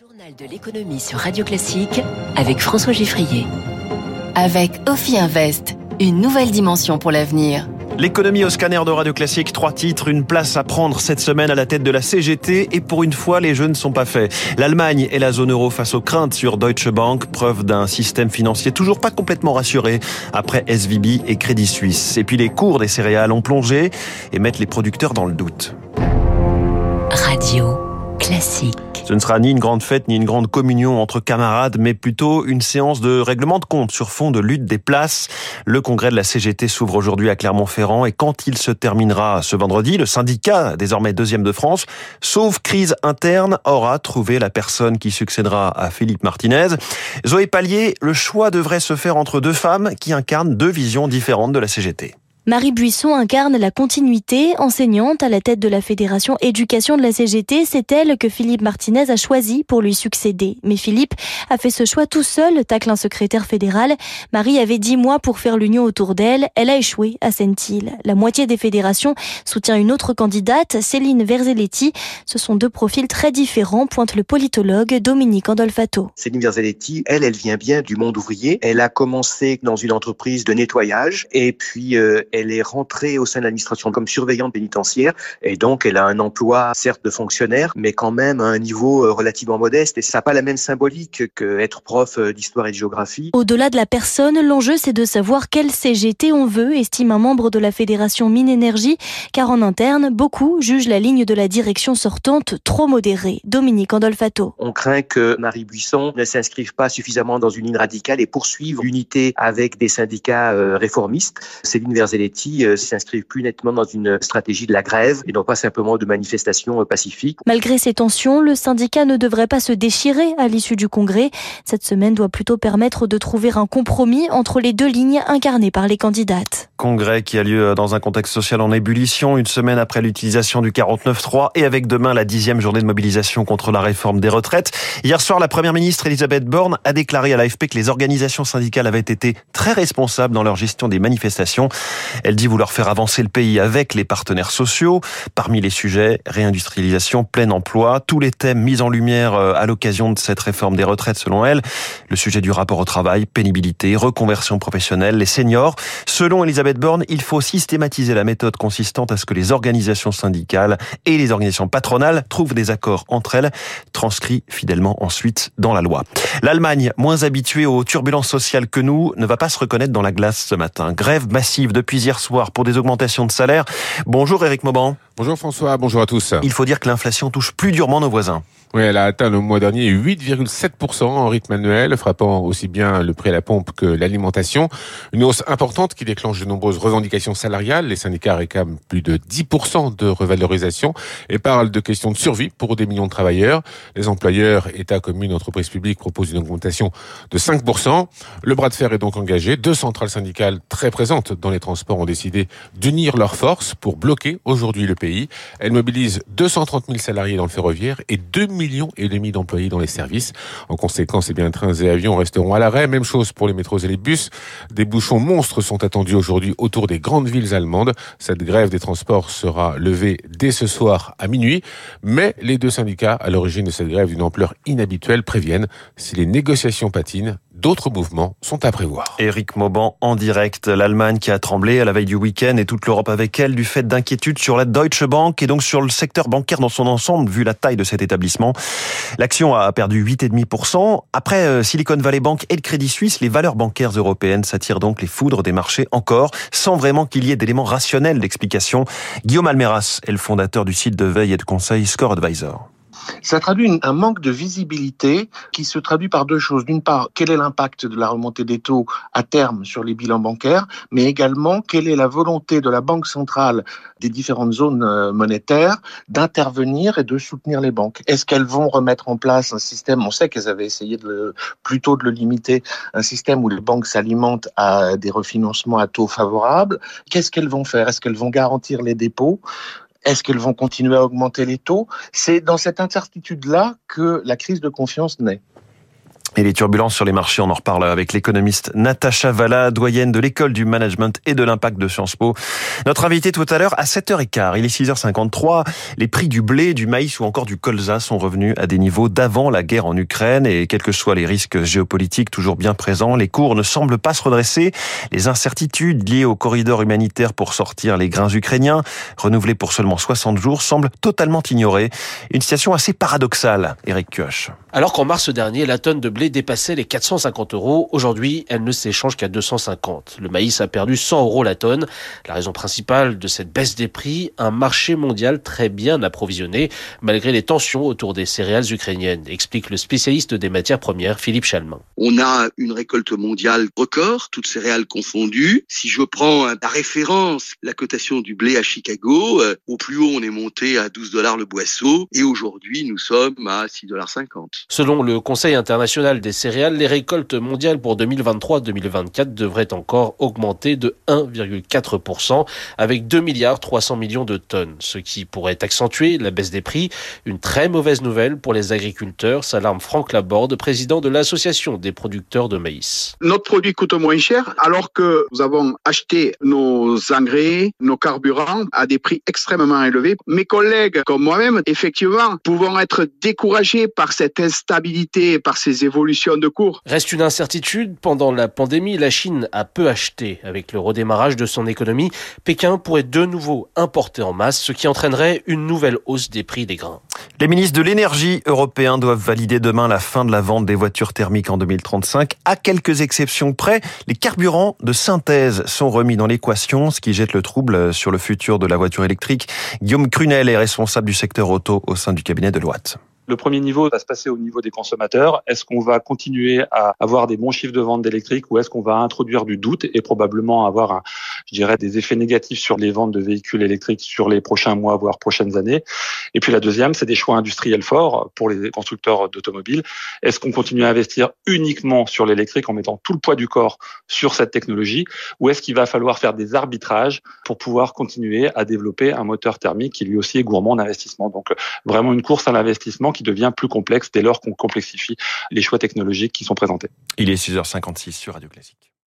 Journal de l'économie sur Radio Classique avec François Giffrier. Avec Ophi Invest, une nouvelle dimension pour l'avenir. L'économie au scanner de Radio Classique, trois titres, une place à prendre cette semaine à la tête de la CGT et pour une fois, les jeux ne sont pas faits. L'Allemagne et la zone euro face aux craintes sur Deutsche Bank, preuve d'un système financier toujours pas complètement rassuré après SVB et Crédit Suisse. Et puis les cours des céréales ont plongé et mettent les producteurs dans le doute. Radio Classique. Ce ne sera ni une grande fête ni une grande communion entre camarades, mais plutôt une séance de règlement de compte sur fond de lutte des places. Le congrès de la CGT s'ouvre aujourd'hui à Clermont-Ferrand et quand il se terminera ce vendredi, le syndicat, désormais deuxième de France, sauf crise interne, aura trouvé la personne qui succédera à Philippe Martinez. Zoé Pallier, le choix devrait se faire entre deux femmes qui incarnent deux visions différentes de la CGT. Marie Buisson incarne la continuité. Enseignante à la tête de la Fédération Éducation de la CGT, c'est elle que Philippe Martinez a choisi pour lui succéder. Mais Philippe a fait ce choix tout seul, tacle un secrétaire fédéral. Marie avait dix mois pour faire l'union autour d'elle. Elle a échoué à Sentil. La moitié des fédérations soutient une autre candidate, Céline Verzelletti. Ce sont deux profils très différents, pointe le politologue Dominique Andolfato. Céline Verzelletti, elle, elle vient bien du monde ouvrier. Elle a commencé dans une entreprise de nettoyage et puis euh, elle est rentrée au sein de l'administration comme surveillante pénitentiaire et donc elle a un emploi certes de fonctionnaire mais quand même à un niveau euh, relativement modeste et ça n'a pas la même symbolique qu'être prof euh, d'histoire et de géographie. Au-delà de la personne, l'enjeu c'est de savoir quel CGT on veut, estime un membre de la fédération Mine Énergie, car en interne, beaucoup jugent la ligne de la direction sortante trop modérée. Dominique Andolfato. On craint que Marie Buisson ne s'inscrive pas suffisamment dans une ligne radicale et poursuive l'unité avec des syndicats euh, réformistes. Céline Verzelletti euh, s'inscrivent plus nettement dans une stratégie de la grève et non pas simplement de manifestations euh, pacifiques. Malgré ces tensions, le syndicat ne devrait pas se déchirer à l'issue du congrès. Cette semaine doit plutôt permettre de trouver un compromis entre les deux lignes incarnées par les candidates. Congrès qui a lieu dans un contexte social en ébullition, une semaine après l'utilisation du 49.3 et avec demain la dixième journée de mobilisation contre la réforme des retraites. Hier soir, la première ministre Elisabeth Borne a déclaré à l'AFP que les organisations syndicales avaient été très responsables dans leur gestion des manifestations. Elle dit vouloir faire avancer le pays avec les partenaires sociaux. Parmi les sujets, réindustrialisation, plein emploi, tous les thèmes mis en lumière euh, à l'occasion de cette réforme des retraites selon elle. Le sujet du rapport au travail, pénibilité, reconversion professionnelle, les seniors. Selon Elisabeth Borne, il faut systématiser la méthode consistante à ce que les organisations syndicales et les organisations patronales trouvent des accords entre elles, transcrits fidèlement ensuite dans la loi. L'Allemagne, moins habituée aux turbulences sociales que nous, ne va pas se reconnaître dans la glace ce matin. Grève massive depuis hier soir pour des augmentations de salaire. Bonjour Eric Mauban. Bonjour François, bonjour à tous. Il faut dire que l'inflation touche plus durement nos voisins. Oui, elle a atteint le mois dernier 8,7% en rythme annuel, frappant aussi bien le prix à la pompe que l'alimentation. Une hausse importante qui déclenche de nombreuses revendications salariales. Les syndicats réclament plus de 10% de revalorisation et parlent de questions de survie pour des millions de travailleurs. Les employeurs, État, communes, entreprises publiques proposent une augmentation de 5%. Le bras de fer est donc engagé. Deux centrales syndicales très présentes dans les transports ont décidé d'unir leurs forces pour bloquer aujourd'hui le pays. Elles mobilisent 230 000 salariés dans le ferroviaire et 2 millions et demi d'employés dans les services. En conséquence, eh bien, trains et avions resteront à l'arrêt. Même chose pour les métros et les bus. Des bouchons monstres sont attendus aujourd'hui autour des grandes villes allemandes. Cette grève des transports sera levée dès ce soir à minuit. Mais les deux syndicats à l'origine de cette grève d'une ampleur inhabituelle préviennent si les négociations patinent, d'autres mouvements sont à prévoir. Éric Mauban en direct. L'Allemagne qui a tremblé à la veille du week-end et toute l'Europe avec elle du fait d'inquiétudes sur la Deutsche Bank et donc sur le secteur bancaire dans son ensemble vu la taille de cet établissement. L'action a perdu 8,5%. Après euh, Silicon Valley Bank et le Crédit Suisse, les valeurs bancaires européennes s'attirent donc les foudres des marchés encore sans vraiment qu'il y ait d'éléments rationnels d'explication. Guillaume Almeras est le fondateur du site de veille et de conseil Score Advisor. Ça traduit un manque de visibilité qui se traduit par deux choses. D'une part, quel est l'impact de la remontée des taux à terme sur les bilans bancaires, mais également quelle est la volonté de la Banque centrale des différentes zones euh, monétaires d'intervenir et de soutenir les banques. Est-ce qu'elles vont remettre en place un système, on sait qu'elles avaient essayé de plutôt de le limiter, un système où les banques s'alimentent à des refinancements à taux favorables. Qu'est-ce qu'elles vont faire? Est-ce qu'elles vont garantir les dépôts? Est-ce qu'elles vont continuer à augmenter les taux? C'est dans cette incertitude-là que la crise de confiance naît. Et les turbulences sur les marchés, on en reparle avec l'économiste Natacha Valla, doyenne de l'école du management et de l'impact de Sciences Po. Notre invité tout à l'heure à 7h15, il est 6h53. Les prix du blé, du maïs ou encore du colza sont revenus à des niveaux d'avant la guerre en Ukraine et quels que soient les risques géopolitiques toujours bien présents, les cours ne semblent pas se redresser. Les incertitudes liées au corridor humanitaire pour sortir les grains ukrainiens, renouvelés pour seulement 60 jours, semblent totalement ignorées. Une situation assez paradoxale, Eric Kioch. Alors qu'en mars dernier, la tonne de blé dépassait les 450 euros, aujourd'hui, elle ne s'échange qu'à 250. Le maïs a perdu 100 euros la tonne. La raison principale de cette baisse des prix, un marché mondial très bien approvisionné, malgré les tensions autour des céréales ukrainiennes, explique le spécialiste des matières premières, Philippe Chalmin. On a une récolte mondiale record, toutes céréales confondues. Si je prends la référence, la cotation du blé à Chicago, euh, au plus haut, on est monté à 12 dollars le boisseau, et aujourd'hui, nous sommes à 6,50 dollars. Selon le Conseil international des céréales, les récoltes mondiales pour 2023-2024 devraient encore augmenter de 1,4% avec 2 milliards 300 millions de tonnes, ce qui pourrait accentuer la baisse des prix. Une très mauvaise nouvelle pour les agriculteurs, s'alarme Franck Laborde, président de l'association des producteurs de maïs. Notre produit coûte moins cher alors que nous avons acheté nos engrais, nos carburants à des prix extrêmement élevés. Mes collègues comme moi-même, effectivement, pouvons être découragés par cette instabilité, par ces évolutions de cours. Reste une incertitude. Pendant la pandémie, la Chine a peu acheté. Avec le redémarrage de son économie, Pékin pourrait de nouveau importer en masse, ce qui entraînerait une nouvelle hausse des prix des grains. Les ministres de l'énergie européens doivent valider demain la fin de la vente des voitures thermiques en 2035. À quelques exceptions près, les carburants de synthèse sont remis dans l'équation, ce qui jette le trouble sur le futur de la voiture électrique. Guillaume Crunel est responsable du secteur auto au sein du cabinet de Loite. Le premier niveau va se passer au niveau des consommateurs. Est-ce qu'on va continuer à avoir des bons chiffres de vente d'électrique ou est-ce qu'on va introduire du doute et probablement avoir, un, je dirais, des effets négatifs sur les ventes de véhicules électriques sur les prochains mois, voire prochaines années? Et puis la deuxième, c'est des choix industriels forts pour les constructeurs d'automobiles. Est-ce qu'on continue à investir uniquement sur l'électrique en mettant tout le poids du corps sur cette technologie? Ou est-ce qu'il va falloir faire des arbitrages pour pouvoir continuer à développer un moteur thermique qui lui aussi est gourmand en investissement Donc vraiment une course à l'investissement devient plus complexe dès lors qu'on complexifie les choix technologiques qui sont présentés. Il est 6h56 sur Radio Classique.